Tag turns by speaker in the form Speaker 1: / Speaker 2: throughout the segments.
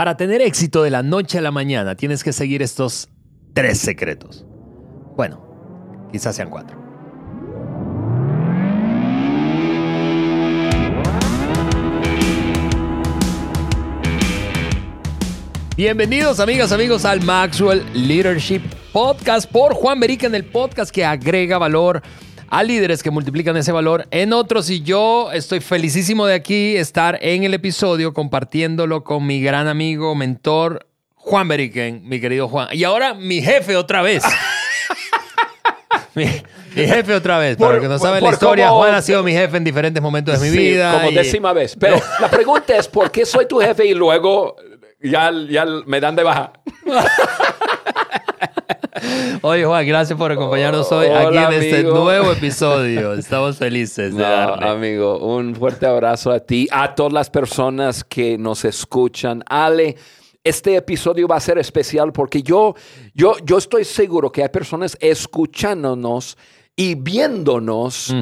Speaker 1: Para tener éxito de la noche a la mañana tienes que seguir estos tres secretos. Bueno, quizás sean cuatro. Bienvenidos amigas, amigos al Maxwell Leadership Podcast por Juan Berica en el podcast que agrega valor a líderes que multiplican ese valor en otros y yo estoy felicísimo de aquí estar en el episodio compartiéndolo con mi gran amigo, mentor Juan Beriken, mi querido Juan. Y ahora mi jefe otra vez. mi, jefe otra vez. Para que no saben la historia, Juan ha sido mi jefe en diferentes momentos de mi vida.
Speaker 2: Como décima vez. Pero la pregunta es, ¿por qué soy tu jefe y luego ya, ya me dan de baja.
Speaker 1: Oye, Juan, gracias por acompañarnos hoy aquí en este nuevo episodio. Estamos felices de darle.
Speaker 2: Amigo, un fuerte abrazo a ti, a todas las personas que nos escuchan. Ale, este episodio va a ser especial porque yo, yo, yo estoy seguro que hay personas escuchándonos y viéndonos.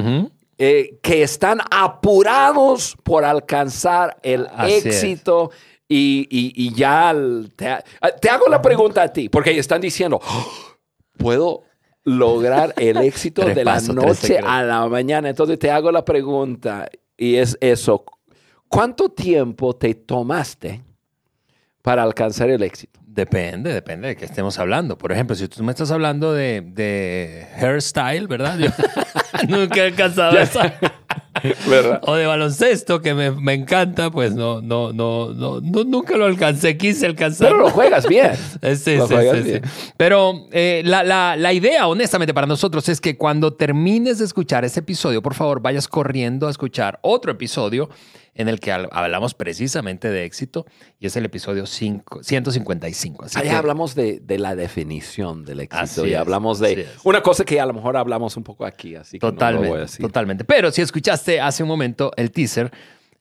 Speaker 2: Eh, que están apurados por alcanzar el éxito y, ya te, hago la pregunta a ti, porque están diciendo, oh, ¿puedo lograr el éxito de la noche a la mañana? Entonces te hago la pregunta y es eso. ¿Cuánto tiempo te tomaste para alcanzar el éxito?
Speaker 1: Depende, depende de qué estemos hablando. Por ejemplo, si tú me estás hablando de, de hairstyle, ¿verdad? Yo nunca he alcanzado O de baloncesto, que me, encanta, pues no, no, no, no, nunca lo alcancé, quise alcanzar.
Speaker 2: Pero lo juegas bien.
Speaker 1: sí, sí, sí, Pero eh, la, la, la, idea, honestamente, para nosotros es que cuando termines de escuchar ese episodio, por favor, vayas corriendo a escuchar otro episodio en el que hablamos precisamente de éxito y es el episodio 155.
Speaker 2: Así Allá hablamos de, la definición del éxito y hablamos de una cosa que a lo mejor hablamos un poco aquí, así
Speaker 1: totalmente, Totalmente. Pero si escuchaste hace un momento el teaser,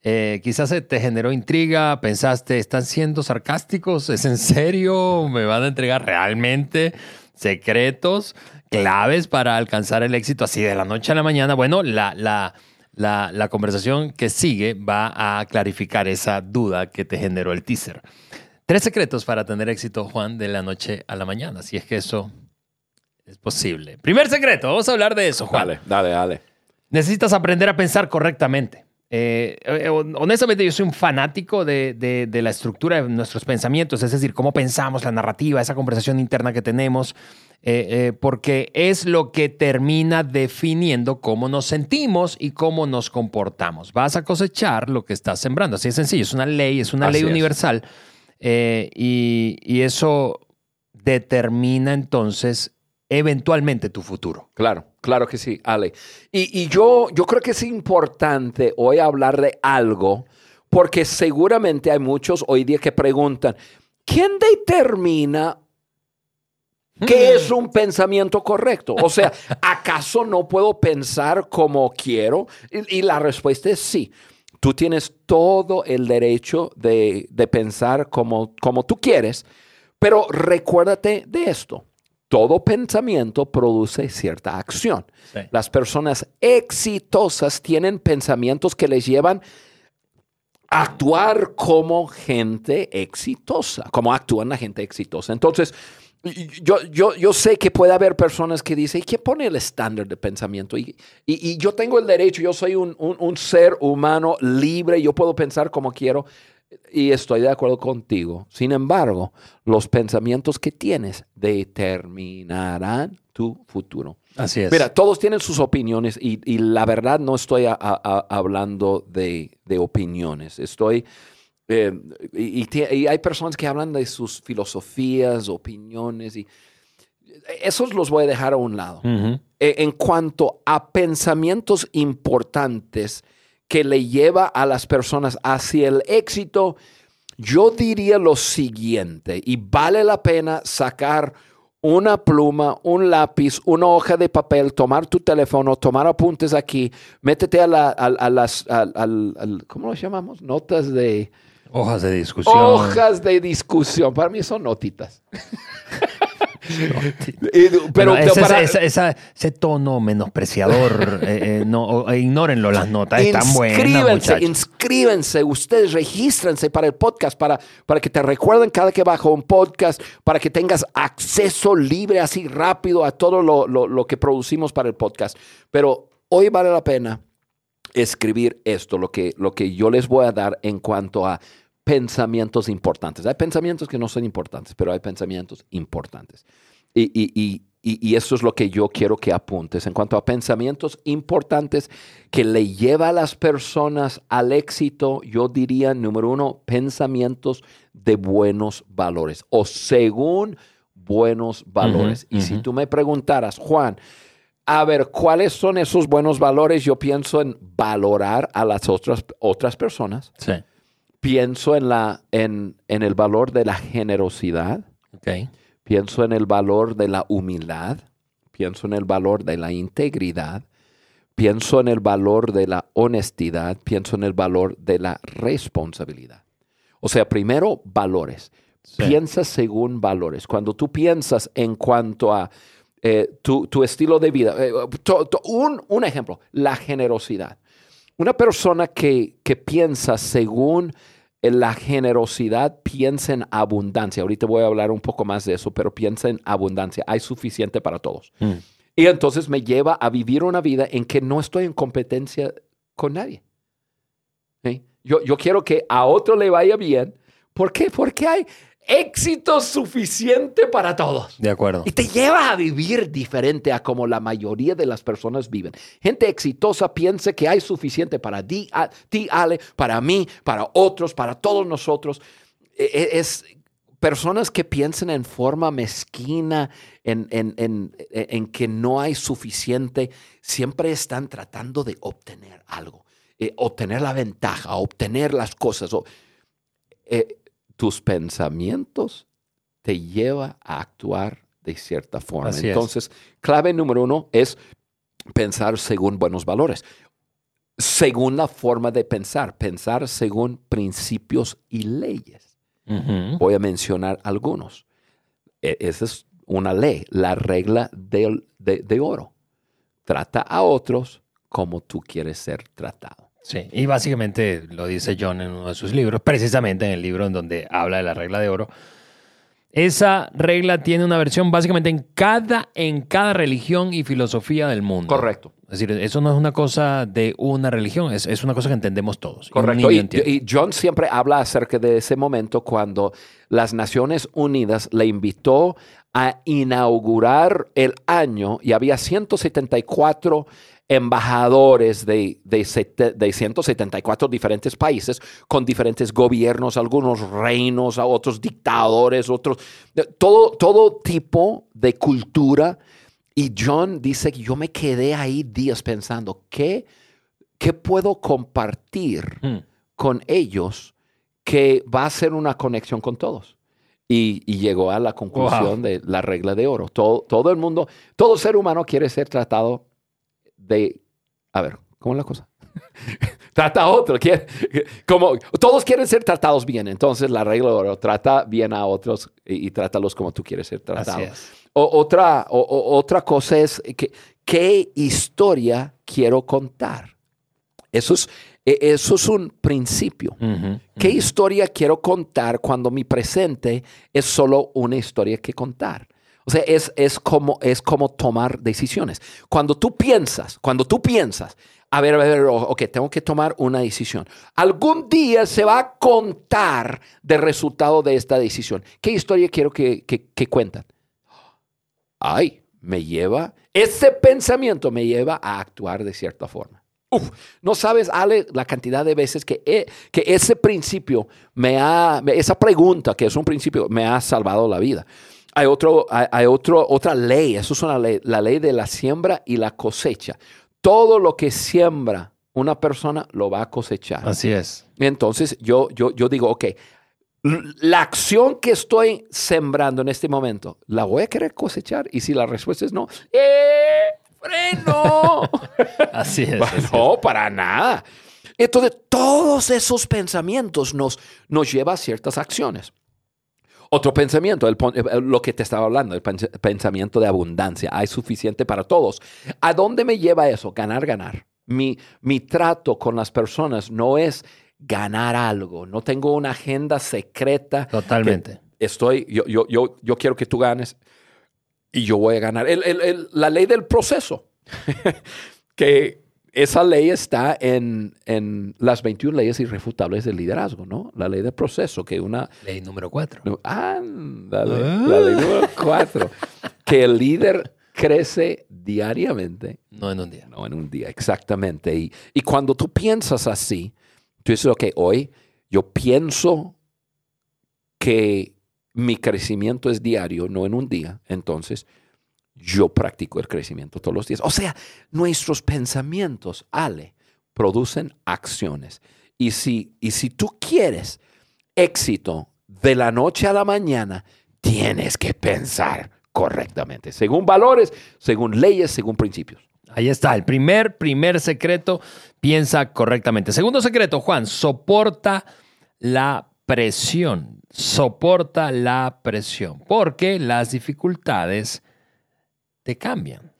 Speaker 1: eh, quizás te generó intriga, pensaste, ¿están siendo sarcásticos? ¿Es en serio? ¿Me van a entregar realmente secretos, claves para alcanzar el éxito así de la noche a la mañana? Bueno, la, la la, conversación que sigue va a clarificar esa duda que te generó el teaser. Tres secretos para tener éxito, Juan, de la noche a la mañana, si es que eso es posible. Primer secreto, vamos a hablar de eso, Juan.
Speaker 2: Dale, dale, dale.
Speaker 1: Necesitas aprender a pensar correctamente. Eh, eh, honestamente, yo soy un fanático de, de, la estructura de nuestros pensamientos, es decir, cómo pensamos, la narrativa, esa conversación interna que tenemos. Eh, eh, porque es lo que termina definiendo cómo nos sentimos y cómo nos comportamos. Vas a cosechar lo que estás sembrando. Así de sencillo, es una ley, es una ley universal eh, y, eso determina entonces eventualmente tu futuro.
Speaker 2: Claro, claro que sí, Ale. Y, y, yo, yo creo que es importante hoy hablar de algo, porque seguramente hay muchos hoy día que preguntan, ¿quién determina ¿Qué es un pensamiento correcto? O sea, ¿acaso no puedo pensar como quiero? Y, la respuesta es sí. Tú tienes todo el derecho de, pensar como, como tú quieres, pero recuérdate de esto. Todo pensamiento produce cierta acción. Las personas exitosas tienen pensamientos que les llevan a actuar como gente exitosa, como actúan la gente exitosa. Entonces, yo, yo, yo sé que puede haber personas que dicen, ¿y quién pone el estándar de pensamiento? Y, y, yo tengo el derecho, yo soy un, un, ser humano libre, yo puedo pensar como quiero y estoy de acuerdo contigo. Sin embargo, los pensamientos que tienes determinarán tu futuro.
Speaker 1: Así es.
Speaker 2: Mira, todos tienen sus opiniones y, y la verdad no estoy hablando de, de opiniones, estoy eh, y, hay personas que hablan de sus filosofías, opiniones, y esos los voy a dejar a un lado. E, en cuanto a pensamientos importantes que le lleva a las personas hacia el éxito, yo diría lo siguiente, y vale la pena sacar una pluma, un lápiz, una hoja de papel, tomar tu teléfono, tomar apuntes aquí, métete a, las, ¿cómo lo llamamos? Notas de
Speaker 1: Hojas de discusión.
Speaker 2: Hojas de discusión. Para mí son notitas.
Speaker 1: pero, ese tono menospreciador, eh, eh, no, ignórenlo las notas, están buenas.
Speaker 2: Inscríbense, ustedes regístrense para el podcast, para, para que te recuerden cada que bajo un podcast, para que tengas acceso libre, así rápido a todo lo, lo que producimos para el podcast. Pero hoy vale la pena escribir esto, lo que, lo que yo les voy a dar en cuanto a pensamientos importantes. Hay pensamientos que no son importantes, pero hay pensamientos importantes. Y, y, y, y, eso es lo que yo quiero que apuntes. En cuanto a pensamientos importantes que le lleva a las personas al éxito, yo diría, número uno, pensamientos de buenos valores o según buenos valores. y si tú me preguntaras, Juan, a ver, ¿cuáles son esos buenos valores? Yo pienso en valorar a las otras, otras personas.
Speaker 1: Sí.
Speaker 2: Pienso en, la, en, en el valor de la generosidad.
Speaker 1: Okay.
Speaker 2: Pienso en el valor de la humildad. Pienso en el valor de la integridad. Pienso en el valor de la honestidad. Pienso en el valor de la responsabilidad. O sea, primero, valores. Piensa según valores. Cuando tú piensas en cuanto a eh, tu, estilo de vida. Eh, un, ejemplo, la generosidad. Una persona que, piensa según la generosidad, piensa en abundancia. Ahorita voy a hablar un poco más de eso, pero piensa en abundancia. Hay suficiente para todos. Mm. Y entonces me lleva a vivir una vida en que no estoy en competencia con nadie. Yo, yo quiero que a otro le vaya bien. ¿Por qué? Porque hay, éxito suficiente para todos.
Speaker 1: De acuerdo.
Speaker 2: Y te lleva a vivir diferente a como la mayoría de las personas viven. Gente exitosa piensa que hay suficiente para ti, Ale, para mí, para otros, para todos nosotros. E, e, es personas que piensan en forma mezquina, en, en, que no hay suficiente, siempre están tratando de obtener algo, eh, obtener la ventaja, obtener las cosas. Eh, tus pensamientos te lleva a actuar de cierta forma. Entonces, clave número uno es pensar según buenos valores. Según la forma de pensar, pensar según principios y leyes. Voy a mencionar algunos. E, esa es una ley, la regla de, de oro. Trata a otros como tú quieres ser tratado.
Speaker 1: Sí, y básicamente lo dice John en uno de sus libros, precisamente en el libro en donde habla de la regla de oro. Esa regla tiene una versión básicamente en cada, en cada religión y filosofía del mundo.
Speaker 2: Correcto.
Speaker 1: Es decir, eso no es una cosa de una religión, es, es una cosa que entendemos todos.
Speaker 2: Correcto. Y, y, John siempre habla acerca de ese momento cuando las Naciones Unidas le invitó a inaugurar el año y había 174 embajadores de, de, de, 174 diferentes países, con diferentes gobiernos, algunos reinos, otros dictadores, otros, todo, todo tipo de cultura. Y John dice que yo me quedé ahí días pensando, ¿qué, qué puedo compartir hmm. con ellos que va a ser una conexión con todos? Y, llegó a la conclusión de la regla de oro. Todo, todo el mundo, todo ser humano quiere ser tratado de, a ver, ¿cómo es la cosa? trata a otro, como todos quieren ser tratados bien, entonces la regla trata bien a otros y, trátalos como tú quieres ser tratado. O, otra, otra cosa es que, qué historia quiero contar. Eso es, e, eso es un principio. ¿Qué historia quiero contar cuando mi presente es solo una historia que contar? O sea, es, es, como, es como tomar decisiones. Cuando tú piensas, cuando tú piensas, a ver, a ver, ok, tengo que tomar una decisión. Algún día se va a contar del resultado de esta decisión. ¿Qué historia quiero que, que, cuentan? Ay, me lleva, ese pensamiento me lleva a actuar de cierta forma. Uf, no sabes, Ale, la cantidad de veces que, que ese principio me ha, esa pregunta, que es un principio, me ha salvado la vida hay, otro, hay, otro, otra ley, eso es una ley, la ley de la siembra y la cosecha. Todo lo que siembra una persona lo va a cosechar.
Speaker 1: Así es.
Speaker 2: Entonces yo, yo, yo digo, ok, la acción que estoy sembrando en este momento, ¿la voy a querer cosechar? Y si la respuesta es no, ¡eh! ¡Freno!
Speaker 1: así es.
Speaker 2: no, para nada. Entonces, todos esos pensamientos nos, nos llevan a ciertas acciones. Otro pensamiento, el eh, lo que te estaba hablando, el pens- pensamiento de abundancia. Hay suficiente para todos. ¿A dónde me lleva eso? Ganar, ganar. Mi, mi trato con las personas no es ganar algo. No tengo una agenda secreta.
Speaker 1: Totalmente.
Speaker 2: Estoy, yo, yo, yo, yo quiero que tú ganes y yo voy a ganar. El- el- el- la ley del proceso. que esa ley está en, en las 21 leyes irrefutables del liderazgo, ¿no? La ley del proceso, que una...
Speaker 1: Ley número cuatro.
Speaker 2: no, ándale,
Speaker 1: Ah.
Speaker 2: la ley número 4. que el líder crece diariamente,
Speaker 1: No en un día.
Speaker 2: no en un día, exactamente. Y, y cuando tú piensas así, tú dices, ok, hoy yo pienso que mi crecimiento es diario, no en un día. Entonces, yo practico el crecimiento todos los días. O sea, nuestros pensamientos, Ale, producen acciones. Y si, y si tú quieres éxito de la noche a la mañana, tienes que pensar correctamente, según valores, según leyes, según principios.
Speaker 1: Ahí está, el primer, primer secreto, piensa correctamente. Segundo secreto, Juan, soporta la presión. Soporta la presión, porque las dificultades te cambian.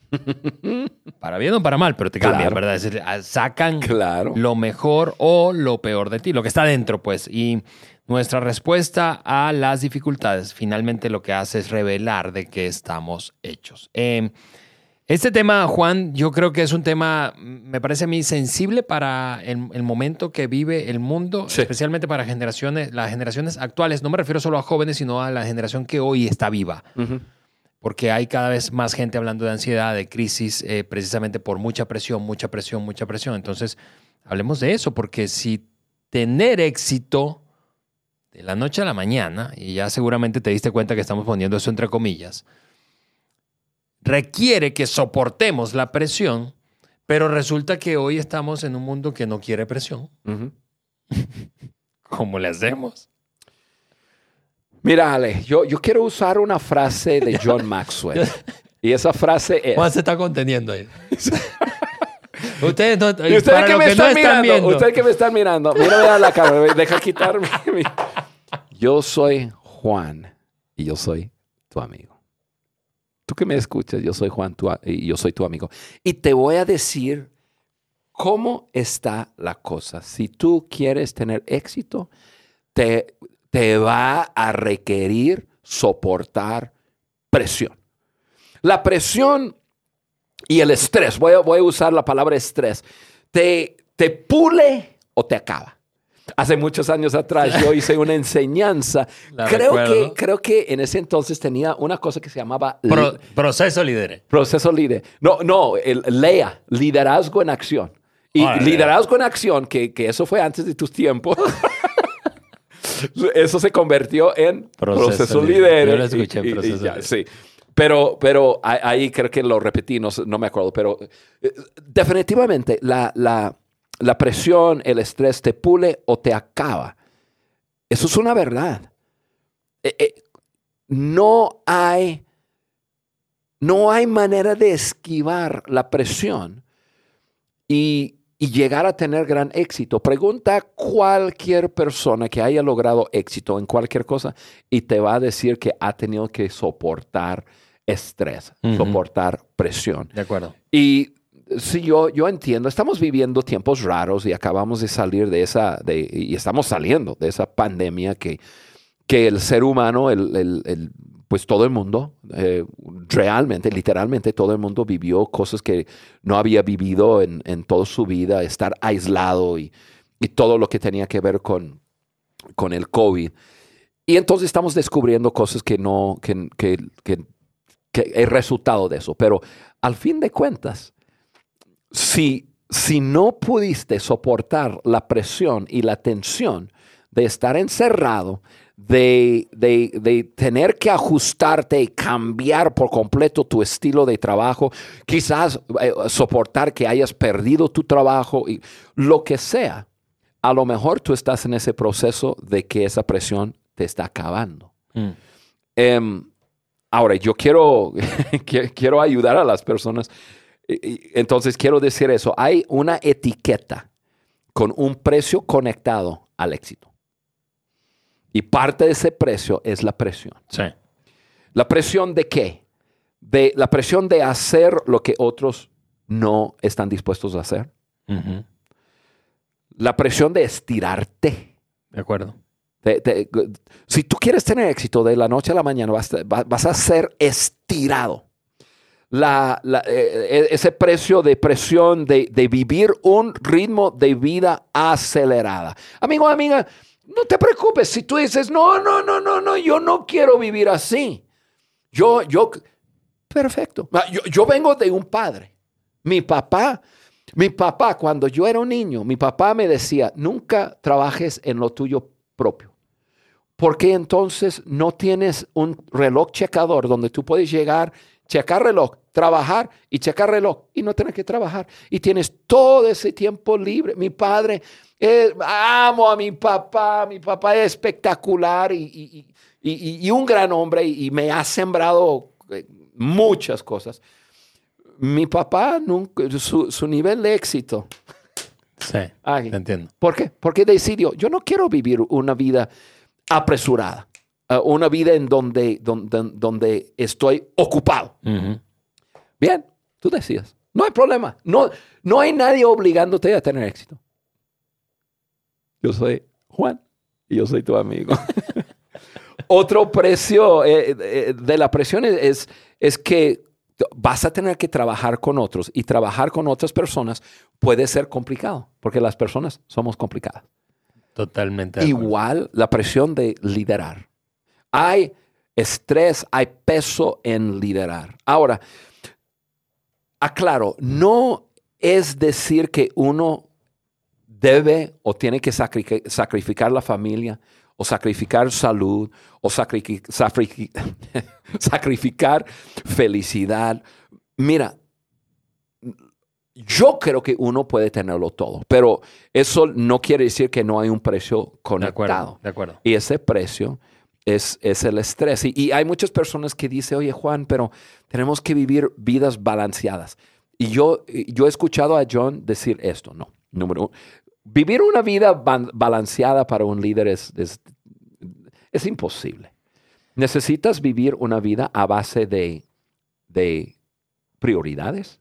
Speaker 1: Para bien o para mal, pero te cambian,
Speaker 2: Claro.
Speaker 1: ¿verdad? Es decir, ah, sacan
Speaker 2: Claro.
Speaker 1: lo mejor o lo peor de ti, lo que está dentro, pues. Y nuestra respuesta a las dificultades finalmente lo que hace es revelar de qué estamos hechos. Eh, este tema, Juan, yo creo que es un tema, mm, me parece a mí, sensible para el, el momento que vive el mundo,
Speaker 2: Sí.
Speaker 1: especialmente para generaciones, las generaciones actuales. No me refiero solo a jóvenes, sino a la generación que hoy está viva
Speaker 2: Ujú.
Speaker 1: Porque hay cada vez más gente hablando de ansiedad, de crisis, eh, precisamente por mucha presión, mucha presión, mucha presión. Entonces, hablemos de eso, porque si tener éxito de la noche a la mañana, y ya seguramente te diste cuenta que estamos poniendo eso entre comillas, requiere que soportemos la presión, pero resulta que hoy estamos en un mundo que no quiere presión.
Speaker 2: Ujú.
Speaker 1: ¿Cómo le hacemos?
Speaker 2: Mira, Ale, yo, yo quiero usar una frase de John Maxwell. y esa frase es...
Speaker 1: Juan se está conteniendo ahí. Ustedes, no,
Speaker 2: Y ustedes que me
Speaker 1: que no
Speaker 2: están mirando, ustedes que me están mirando, mírame a la cara, deja quitarme. mi- Yo soy Juan y yo soy tu amigo. Tú que me escuchas, yo soy Juan tu y yo soy tu amigo. Y te voy a decir cómo está la cosa. Si tú quieres tener éxito, te, te va a requerir soportar presión. La presión y el estrés, voy a, voy a usar la palabra estrés, te, te pule o te acaba. Hace muchos años atrás yo hice una enseñanza.
Speaker 1: La
Speaker 2: Creo
Speaker 1: recuerdo.
Speaker 2: que, creo que en ese entonces tenía una cosa que se llamaba
Speaker 1: Pro- proceso líder.
Speaker 2: proceso líder. No, no, el LEA, liderazgo en acción. Y liderazgo en acción, que, que eso fue antes de tus tiempos. eso se convirtió en
Speaker 1: Proceso
Speaker 2: proceso,
Speaker 1: líder.
Speaker 2: líder.
Speaker 1: Yo lo escuché,
Speaker 2: Y- y- y
Speaker 1: proceso
Speaker 2: ya,
Speaker 1: líder.
Speaker 2: Sí. Pero, pero ahí- creo que lo repetí, no, no me acuerdo, pero eh, definitivamente la, la, la presión, el estrés te pule o te acaba. Eso es una verdad. Eh, eh, no hay, no hay manera de esquivar la presión y, y llegar a tener gran éxito. Pregunta a cualquier persona que haya logrado éxito en cualquier cosa y te va a decir que ha tenido que soportar estrés, soportar presión.
Speaker 1: De acuerdo.
Speaker 2: Y sí, yo, yo entiendo, estamos viviendo tiempos raros y acabamos de salir de esa, de, y estamos saliendo de esa pandemia que, que el ser humano, el, el- el- pues todo el mundo, eh, realmente, literalmente todo el mundo vivió cosas que no había vivido en, en toda su vida, estar aislado y, y todo lo que tenía que ver con, con el COVID. Y entonces estamos descubriendo cosas que no, que, que, que, que es resultado de eso. Pero al fin de cuentas, si, si no pudiste soportar la presión y la tensión de estar encerrado, de, de- de tener que ajustarte y cambiar por completo tu estilo de trabajo, quizás eh, soportar que hayas perdido tu trabajo y lo que sea, a lo mejor tú estás en ese proceso de que esa presión te está acabando.
Speaker 1: Mm.
Speaker 2: Em, ahora, yo quiero, qui- quiero ayudar a las personas. Entonces, quiero decir eso. Hay una etiqueta con un precio conectado al éxito. Y parte de ese precio es la presión.
Speaker 1: Sí.
Speaker 2: ¿La presión de qué? De la presión de hacer lo que otros no están dispuestos a hacer. La presión de estirarte.
Speaker 1: De acuerdo.
Speaker 2: Te- te- si tú quieres tener éxito de la noche a la mañana, vas, a- va- vas a ser estirado. La- la- eh, eh, ese precio de presión de, de vivir un ritmo de vida acelerada. Amigo, amiga, no te preocupes si tú dices, no, no, no, no, no, yo no quiero vivir así. Yo, yo, perfecto. Ah, Yo, yo vengo de un padre. Mi papá, mi papá, cuando yo era un niño, mi papá me decía, nunca trabajes en lo tuyo propio. Porque entonces no tienes un reloj checador donde tú puedes llegar, checar reloj, trabajar y checar reloj y no tener que trabajar. Y tienes todo ese tiempo libre. Mi padre, eh, amo a mi papá, mi papá es espectacular y, y- y- un gran hombre y, me ha sembrado eh, muchas cosas. Mi papá, nunca, su, su nivel de éxito.
Speaker 1: Sí.
Speaker 2: Ay,
Speaker 1: Te entiendo.
Speaker 2: ¿Por qué? Porque decidió, yo no quiero vivir una vida apresurada, una vida en donde, donde, donde estoy ocupado. Bien, tú decides. No hay problema. No, no hay nadie obligándote a tener éxito. Yo soy Juan y yo soy tu amigo. Otro precio eh, eh, de la presión es, es, que vas a tener que trabajar con otros y trabajar con otras personas puede ser complicado porque las personas somos complicadas.
Speaker 1: Totalmente.
Speaker 2: Igual la presión de liderar. Hay estrés, hay peso en liderar. Ahora, aclaro, no es decir que uno debe o tiene que sacri- sacrificar la familia o sacrificar salud o sacri- sacrificar felicidad. Mira, yo creo que uno puede tenerlo todo, pero eso no quiere decir que no hay un precio
Speaker 1: De
Speaker 2: conectado.
Speaker 1: acuerdo. De acuerdo.
Speaker 2: Y ese precio es, es el estrés. Y, y hay muchas personas que dicen, oye Juan, pero tenemos que vivir vidas balanceadas. Y yo, yo he escuchado a John decir esto, no. Número uno, vivir una vida balanceada para un líder es, es, es imposible. Necesitas vivir una vida a base de, de prioridades.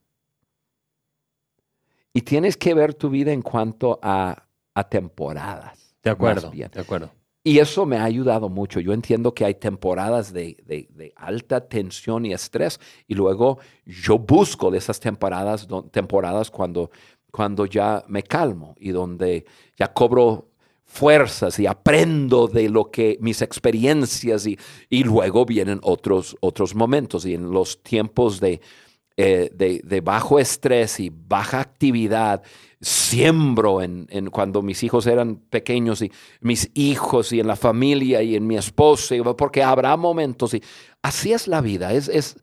Speaker 2: Y tienes que ver tu vida en cuanto a, a temporadas.
Speaker 1: De acuerdo. De acuerdo.
Speaker 2: Y eso me ha ayudado mucho. Yo entiendo que hay temporadas de, de- alta tensión y estrés y luego yo busco de esas temporadas, temporadas cuando, cuando ya me calmo y donde ya cobro fuerzas y aprendo de lo que mis experiencias y, y luego vienen otros, otros momentos y en los tiempos de, eh, de bajo estrés y baja actividad, siembro en, en cuando mis hijos eran pequeños y mis hijos y en la familia y en mi esposa, porque habrá momentos y así es la vida, es, es,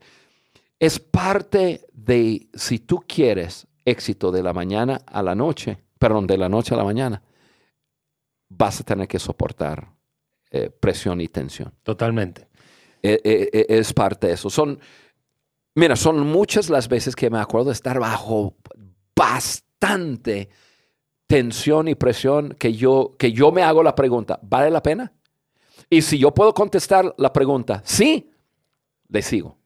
Speaker 2: es parte de, si tú quieres éxito de la mañana a la noche, perdón, de la noche a la mañana, vas a tener que soportar eh, presión y tensión
Speaker 1: Totalmente.
Speaker 2: eh, eh, eh, es parte de eso. Son, mira, son muchas las veces que me acuerdo de estar bajo bastante tensión y presión que yo, que yo me hago la pregunta, ¿vale la pena? Y si yo puedo contestar la pregunta, sí, le sigo.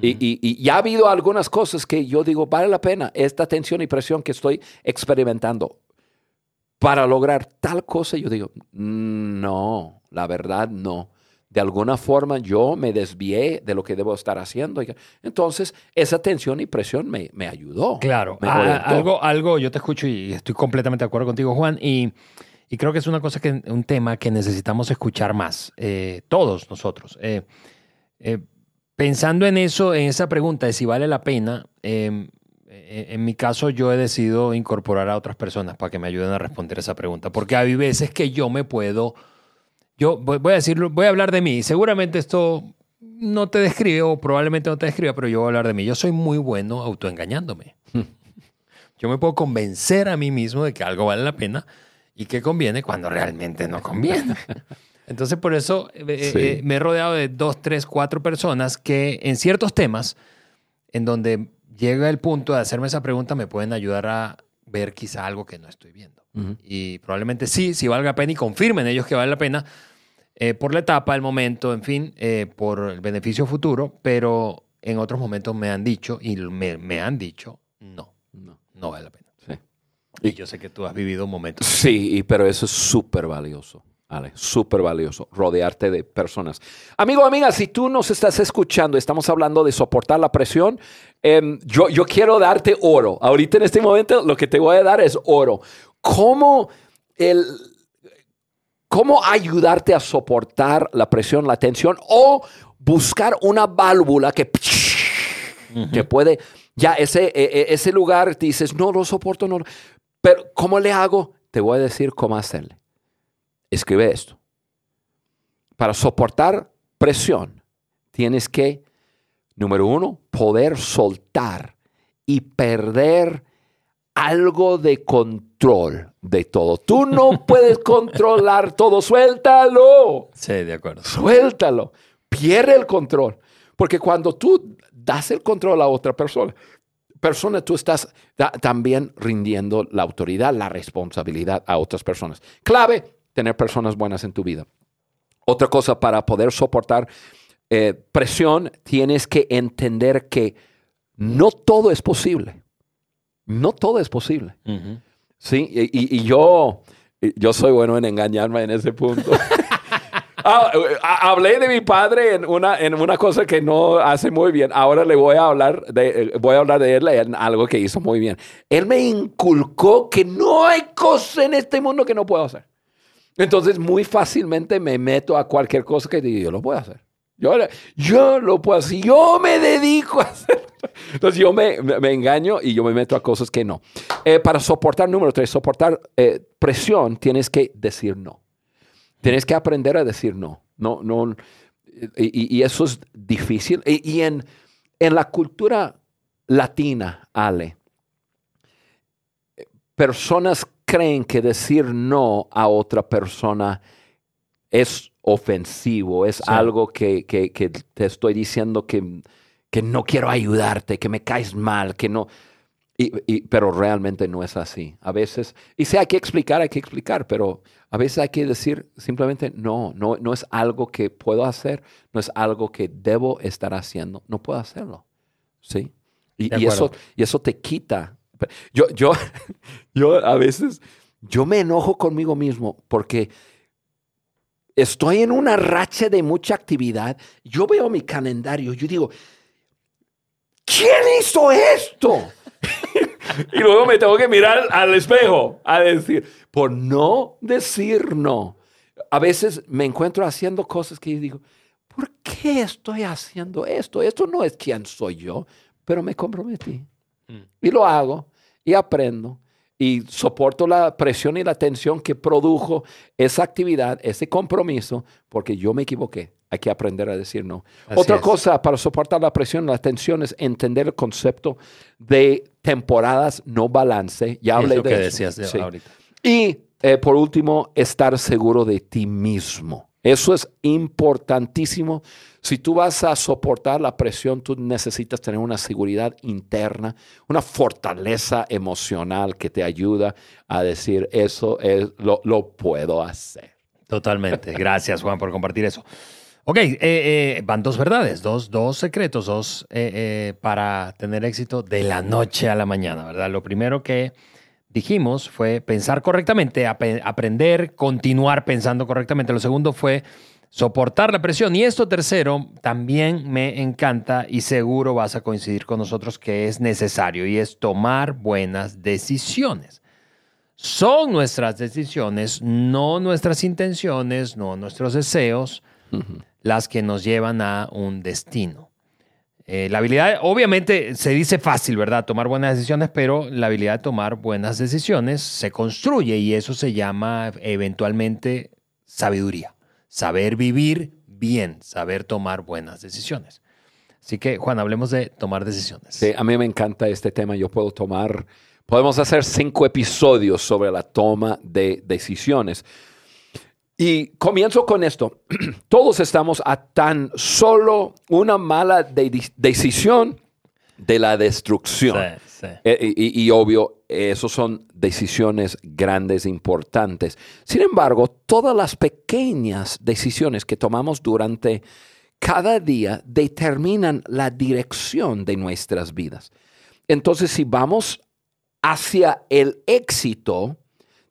Speaker 2: Y, y- y ya ha habido algunas cosas que yo digo, vale la pena esta tensión y presión que estoy experimentando para lograr tal cosa. Yo digo, no, la verdad no. De alguna forma yo me desvié de lo que debo estar haciendo. Entonces, esa tensión y presión me, me ayudó.
Speaker 1: Claro,
Speaker 2: me
Speaker 1: Ah, algo, algo, yo te escucho y estoy completamente de acuerdo contigo, Juan, y, y creo que es una cosa que, un tema que necesitamos escuchar más, eh, todos nosotros. Eh, eh, pensando en eso, en esa pregunta de si vale la pena, eh, eh, en mi caso yo he decidido incorporar a otras personas para que me ayuden a responder esa pregunta, porque hay veces que yo me puedo, yo voy, a decirlo, voy a hablar de mí, seguramente esto no te describe o probablemente no te describa, pero yo voy a hablar de mí. Yo soy muy bueno autoengañándome. Yo me puedo convencer a mí mismo de que algo vale la pena y que conviene cuando realmente no conviene. Entonces, por eso eh, eh,
Speaker 2: Sí.
Speaker 1: eh, me he rodeado de dos, tres, cuatro personas que en ciertos temas, en donde llega el punto de hacerme esa pregunta, me pueden ayudar a ver quizá algo que no estoy viendo.
Speaker 2: Ujú.
Speaker 1: Y probablemente sí, sí valga la pena y confirmen ellos que vale la pena. eh, por la etapa, el momento, en fin, eh, por el beneficio futuro, pero en otros momentos me han dicho, y me, me han dicho, no,
Speaker 2: No.
Speaker 1: no vale la pena.
Speaker 2: Sí.
Speaker 1: Y yo sé que tú has vivido momentos.
Speaker 2: Sí, y- pero eso es súper valioso. Ale, súper valioso, rodearte de personas. Amigo, amiga, si tú nos estás escuchando, estamos hablando de soportar la presión, em, yo, yo quiero darte oro. Ahorita en este momento lo que te voy a dar es oro. ¿Cómo, el, cómo ayudarte a soportar la presión, la tensión o buscar una válvula que, que puede, ya ese, e- e- ese lugar dices, no lo soporto, no. lo-". Pero ¿cómo le hago? Te voy a decir cómo hacerle. Escribe esto. Para soportar presión, tienes que, número uno, poder soltar y perder algo de control de todo. Tú no puedes controlar todo. Suéltalo.
Speaker 1: Sí, de acuerdo.
Speaker 2: Suéltalo. Pierde el control. Porque cuando tú das el control a otra persona, persona tú estás ta- también rindiendo la autoridad, la responsabilidad a otras personas. Clave, tener personas buenas en tu vida. Otra cosa para poder soportar eh, presión, tienes que entender que no todo es posible. No todo es posible.
Speaker 1: Ujú.
Speaker 2: Sí, y, y- y yo, yo soy bueno en engañarme en ese punto. Ah, hablé de mi padre en una, en una cosa que no hace muy bien. Ahora le voy a hablar de, eh, voy a hablar de él en algo que hizo muy bien. Él me inculcó que no hay cosa en este mundo que no puedo hacer. Entonces, muy fácilmente me meto a cualquier cosa que digo, yo lo puedo hacer. Yo, yo lo puedo hacer. Yo me dedico a hacer. Entonces, yo me, me- engaño y yo me meto a cosas que no. Eh, para soportar, número tres, soportar eh, presión, tienes que decir no. Tienes que aprender a decir no. No, no. Y, y- y eso es difícil. Y, y en, en la cultura latina, Ale, personas creen que decir no a otra persona es ofensivo, es
Speaker 1: Sí.
Speaker 2: algo que, que- que te estoy diciendo que, que no quiero ayudarte, que me caes mal, que no. Y- y- pero realmente no es así. A veces, y si hay que explicar, hay que explicar, pero a veces hay que decir simplemente no, no, no es algo que puedo hacer, no es algo que debo estar haciendo, no puedo hacerlo. ¿Sí? Y, y eso, y eso te quita. Yo, yo, yo a veces, yo me enojo conmigo mismo porque estoy en una racha de mucha actividad. Yo veo mi calendario, yo digo, ¿quién hizo esto? y luego me tengo que mirar al espejo a decir, por no decir no. A veces me encuentro haciendo cosas que digo, ¿por qué estoy haciendo esto? Esto no es quién soy yo, pero me comprometí.
Speaker 1: Mm.
Speaker 2: Y lo hago y aprendo y soporto la presión y la tensión que produjo esa actividad, ese compromiso, porque yo me equivoqué. Hay que aprender a decir no.
Speaker 1: Así
Speaker 2: Otra
Speaker 1: es.
Speaker 2: cosa para soportar la presión, la tensión es entender el concepto de temporadas no balance. Ya
Speaker 1: Es
Speaker 2: hablé
Speaker 1: lo
Speaker 2: de
Speaker 1: que
Speaker 2: eso.
Speaker 1: decías de
Speaker 2: Sí.
Speaker 1: ahorita.
Speaker 2: Y eh, por último, estar seguro de ti mismo. Eso es importantísimo. Si tú vas a soportar la presión, tú necesitas tener una seguridad interna, una fortaleza emocional que te ayuda a decir eso es, lo, lo puedo hacer.
Speaker 1: Totalmente. Gracias, Juan, por compartir eso. Ok, eh, eh, van dos verdades, dos, dos secretos, dos eh, para tener éxito de la noche a la mañana, ¿verdad? Lo primero que dijimos fue pensar correctamente, ap- aprender, continuar pensando correctamente. Lo segundo fue soportar la presión. Y esto tercero también me encanta y seguro vas a coincidir con nosotros que es necesario y es tomar buenas decisiones. Son nuestras decisiones, no nuestras intenciones, no nuestros deseos, las que nos llevan a un destino. Eh, la habilidad, obviamente, se dice fácil, ¿verdad? Tomar buenas decisiones, pero la habilidad de tomar buenas decisiones se construye y eso se llama eventualmente sabiduría. Saber vivir bien, saber tomar buenas decisiones. Así que, Juan, hablemos de tomar decisiones.
Speaker 2: Sí, a mí me encanta este tema. Yo puedo tomar, podemos hacer cinco episodios sobre la toma de decisiones. Y comienzo con esto. Todos estamos a tan solo una mala de- decisión de la destrucción.
Speaker 1: Sí, sí.
Speaker 2: Eh, y, y obvio, esos son decisiones grandes, importantes. Sin embargo, todas las pequeñas decisiones que tomamos durante cada día determinan la dirección de nuestras vidas. Entonces, si vamos hacia el éxito,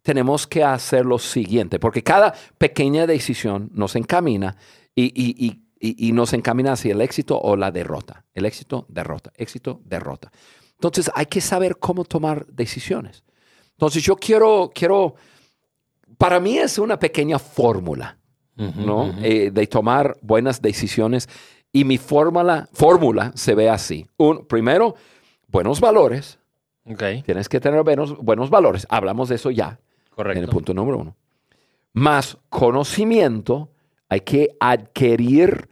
Speaker 2: tenemos que hacer lo siguiente, porque cada pequeña decisión nos encamina y, y- y- y- nos encamina hacia el éxito o la derrota. El éxito, derrota, éxito, derrota. Entonces hay que saber cómo tomar decisiones. Entonces yo quiero, quiero, para mí es una pequeña fórmula,
Speaker 1: Ujú,
Speaker 2: ¿no?
Speaker 1: ujú.
Speaker 2: Eh, de tomar buenas decisiones y mi fórmula, fórmula se ve así. Un, primero, buenos valores.
Speaker 1: Ok,
Speaker 2: Tienes que tener buenos, buenos valores. Hablamos de eso ya en el
Speaker 1: correcto.
Speaker 2: punto número uno. Más conocimiento, hay que adquirir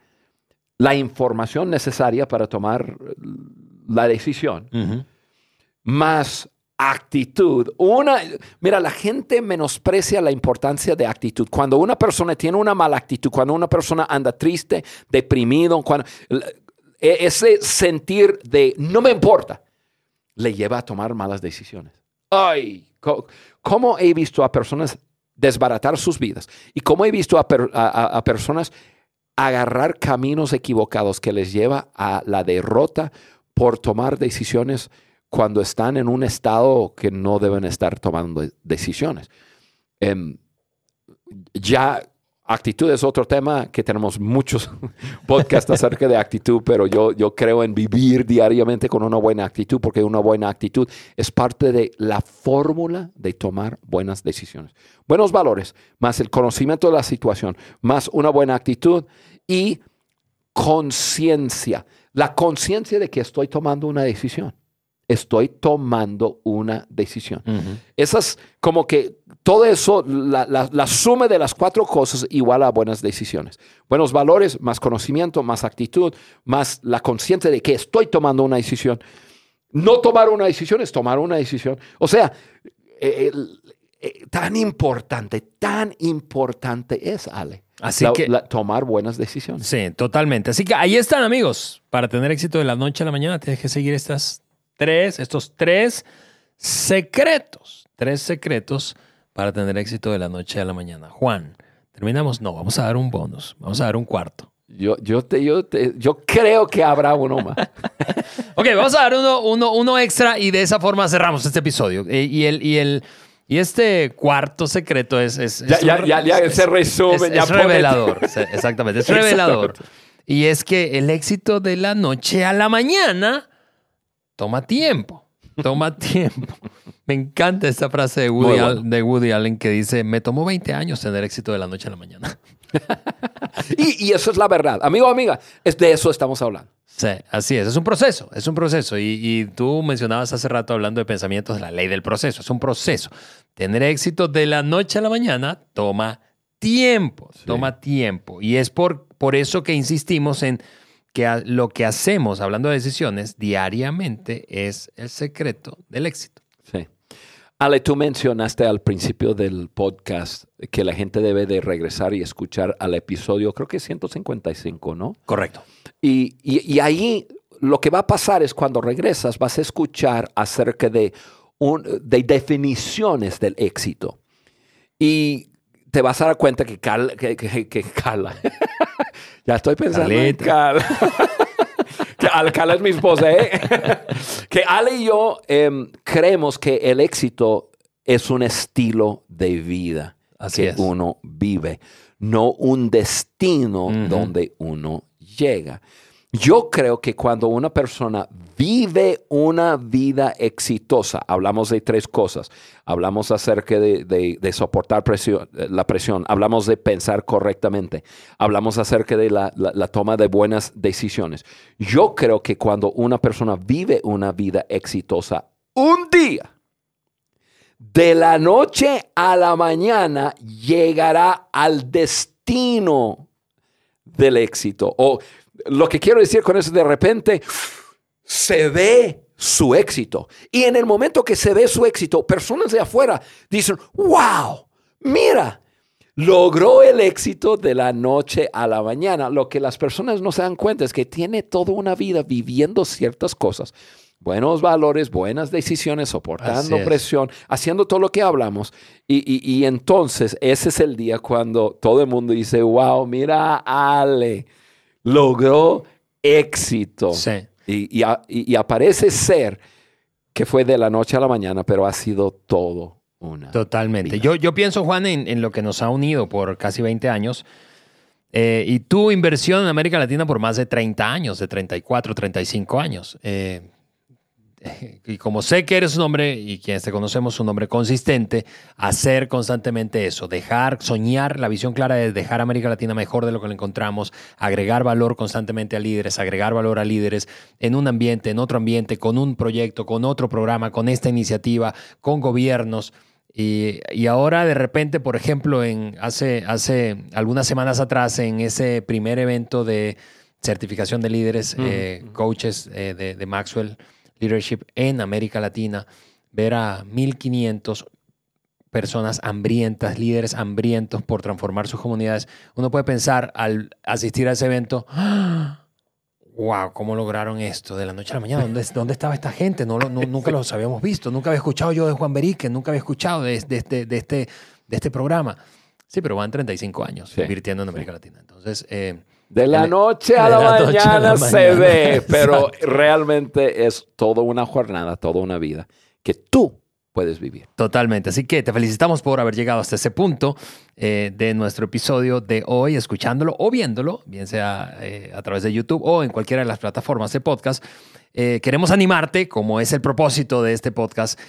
Speaker 2: la información necesaria para tomar la decisión. Más actitud. Una, mira, la gente menosprecia la importancia de actitud. Cuando una persona tiene una mala actitud, cuando una persona anda triste, deprimido, cuando, e- ese sentir de no me importa, le lleva a tomar malas decisiones. Ay, ¿cómo he visto a personas desbaratar sus vidas? Y cómo he visto a, a- a- personas agarrar caminos equivocados que les lleva a la derrota por tomar decisiones cuando están en un estado que no deben estar tomando decisiones. Em, ya actitud es otro tema que tenemos muchos podcasts acerca de actitud, pero yo, yo creo en vivir diariamente con una buena actitud porque una buena actitud es parte de la fórmula de tomar buenas decisiones. Buenos valores, más el conocimiento de la situación, más una buena actitud y conciencia. La conciencia de que estoy tomando una decisión. Estoy tomando una decisión. Esas, como que todo eso, la, la- la suma de las cuatro cosas igual a buenas decisiones. Buenos valores, más conocimiento, más actitud, más la conciencia de que estoy tomando una decisión. No tomar una decisión es tomar una decisión. O sea, eh, eh, tan importante, tan importante es, Ale,
Speaker 1: Así
Speaker 2: la-
Speaker 1: que-
Speaker 2: la- tomar buenas decisiones.
Speaker 1: Sí, totalmente. Así que ahí están, amigos. Para tener éxito de la noche a la mañana, tienes que seguir estas tres, estos tres secretos. Tres secretos para tener éxito de la noche a la mañana. Juan, terminamos. No, vamos a dar un bonus. Vamos a dar un cuarto.
Speaker 2: Yo, yo, te, yo, te- yo creo que habrá uno más.
Speaker 1: Ok, vamos a dar uno, uno, uno extra y de esa forma cerramos este episodio. Eh, Y, el, y, el, y este cuarto secreto es... es,
Speaker 2: Ya,
Speaker 1: es
Speaker 2: ya,
Speaker 1: un-
Speaker 2: ya, ya se resume.
Speaker 1: es,
Speaker 2: ya
Speaker 1: es revelador, exactamente, es revelador. Y es que el éxito de la noche a la mañana toma tiempo, toma tiempo. Me encanta esta frase de Woody,
Speaker 2: Muy
Speaker 1: Al-
Speaker 2: bueno.
Speaker 1: de Woody Allen que dice, me tomó 20 años tener éxito de la noche a la mañana.
Speaker 2: Y, y eso es la verdad. Amigo, amiga, es de eso estamos hablando.
Speaker 1: Sí, así es, es un proceso, es un proceso. Y, y tú mencionabas hace rato hablando de pensamientos de la ley del proceso, es un proceso. Tener éxito de la noche a la mañana toma tiempo, toma tiempo. Y es por, por eso que insistimos en que a- lo que hacemos, hablando de decisiones, diariamente es el secreto del éxito.
Speaker 2: Sí. Ale, tú mencionaste al principio del podcast que la gente debe de regresar y escuchar al episodio, creo que es 155, ¿no?
Speaker 1: Correcto.
Speaker 2: Y, y- y ahí lo que va a pasar es cuando regresas vas a escuchar acerca de, un- de definiciones del éxito. Y te vas a dar cuenta que Carla, que, que- que Carla. ya estoy pensando en. Carla. que es mi esposa, ¿eh? que Ale y yo em, creemos que el éxito es un estilo de vida
Speaker 1: Así
Speaker 2: que
Speaker 1: es.
Speaker 2: uno vive, no un destino donde uno llega. Yo creo que cuando una persona vive una vida exitosa, hablamos de tres cosas. Hablamos acerca de, soportar la presión, hablamos de pensar correctamente, hablamos acerca de la- la toma de buenas decisiones. Yo creo que cuando una persona vive una vida exitosa, un día, de la noche a la mañana llegará al destino del éxito. O lo que quiero decir con eso, de repente se ve su éxito. Y en el momento que se ve su éxito, personas de afuera dicen, wow, mira, logró el éxito de la noche a la mañana. Lo que las personas no se dan cuenta es que tiene toda una vida viviendo ciertas cosas. Buenos valores, buenas decisiones, soportando presión, haciendo todo lo que hablamos. Y, entonces ese es el día cuando todo el mundo dice, wow, mira, Ale, logró éxito. Y, y, aparece ser que fue de la noche a la mañana, pero ha sido todo una.
Speaker 1: Totalmente. Yo, yo pienso, Juan, en, lo que nos ha unido por casi 20 años. Eh, y tu inversión en América Latina por más de 30 años, de 34, 35 años. Eh, y como sé que eres un hombre y quienes te conocemos un hombre consistente, hacer constantemente eso, dejar, soñar, la visión clara de dejar América Latina mejor de lo que la encontramos, agregar valor constantemente a líderes, agregar valor a líderes en un ambiente, en otro ambiente, con un proyecto, con otro programa, con esta iniciativa, con gobiernos. Y, ahora de repente, por ejemplo, en hace, hace algunas semanas atrás, en ese primer evento de certificación de líderes, eh, coaches eh, de, de Maxwell, Leadership en América Latina, ver a 1500 personas hambrientas, líderes hambrientos por transformar sus comunidades, uno puede pensar al asistir a ese evento, wow, ¿cómo lograron esto de la noche a la mañana? ¿Dónde, dónde estaba esta gente? No, nunca los habíamos visto, nunca había escuchado yo de Juan Berique, nunca había escuchado de, de, este, de, este, de este programa. Sí, pero van 35 años invirtiendo en América Latina. Entonces, eh,
Speaker 2: de la noche a, la, mañana se ve, pero realmente es toda una jornada, toda una vida que tú puedes vivir.
Speaker 1: Totalmente. Así que te felicitamos por haber llegado hasta ese punto eh, de nuestro episodio de hoy, escuchándolo o viéndolo, bien sea eh, a través de YouTube o en cualquiera de las plataformas de podcast. Eh, queremos animarte, como es el propósito de este podcast,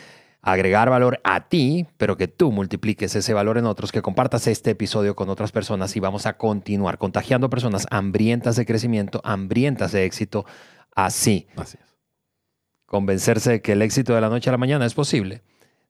Speaker 1: agregar valor a ti, pero que tú multipliques ese valor en otros, que compartas este episodio con otras personas y vamos a continuar contagiando a personas hambrientas de crecimiento, hambrientas de éxito, así. Así Convencerse de que el éxito de la noche a la mañana es posible,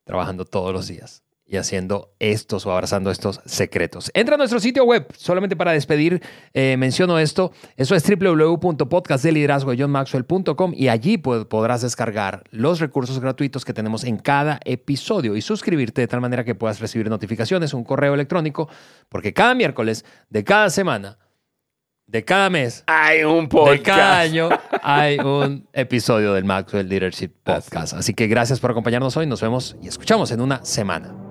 Speaker 1: trabajando todos los días y haciendo estos o abrazando estos secretos. Entra a nuestro sitio web, solamente para despedir, eh, menciono esto, eso es www.podcastdeliderazgojohnmaxwell.com y allí podrás descargar los recursos gratuitos que tenemos en cada episodio y suscribirte de tal manera que puedas recibir notificaciones, un correo electrónico, porque cada miércoles de cada semana de cada mes,
Speaker 2: hay un podcast.
Speaker 1: De cada año hay un episodio del Maxwell Leadership Podcast. Así que gracias por acompañarnos hoy. Nos vemos y escuchamos en una semana.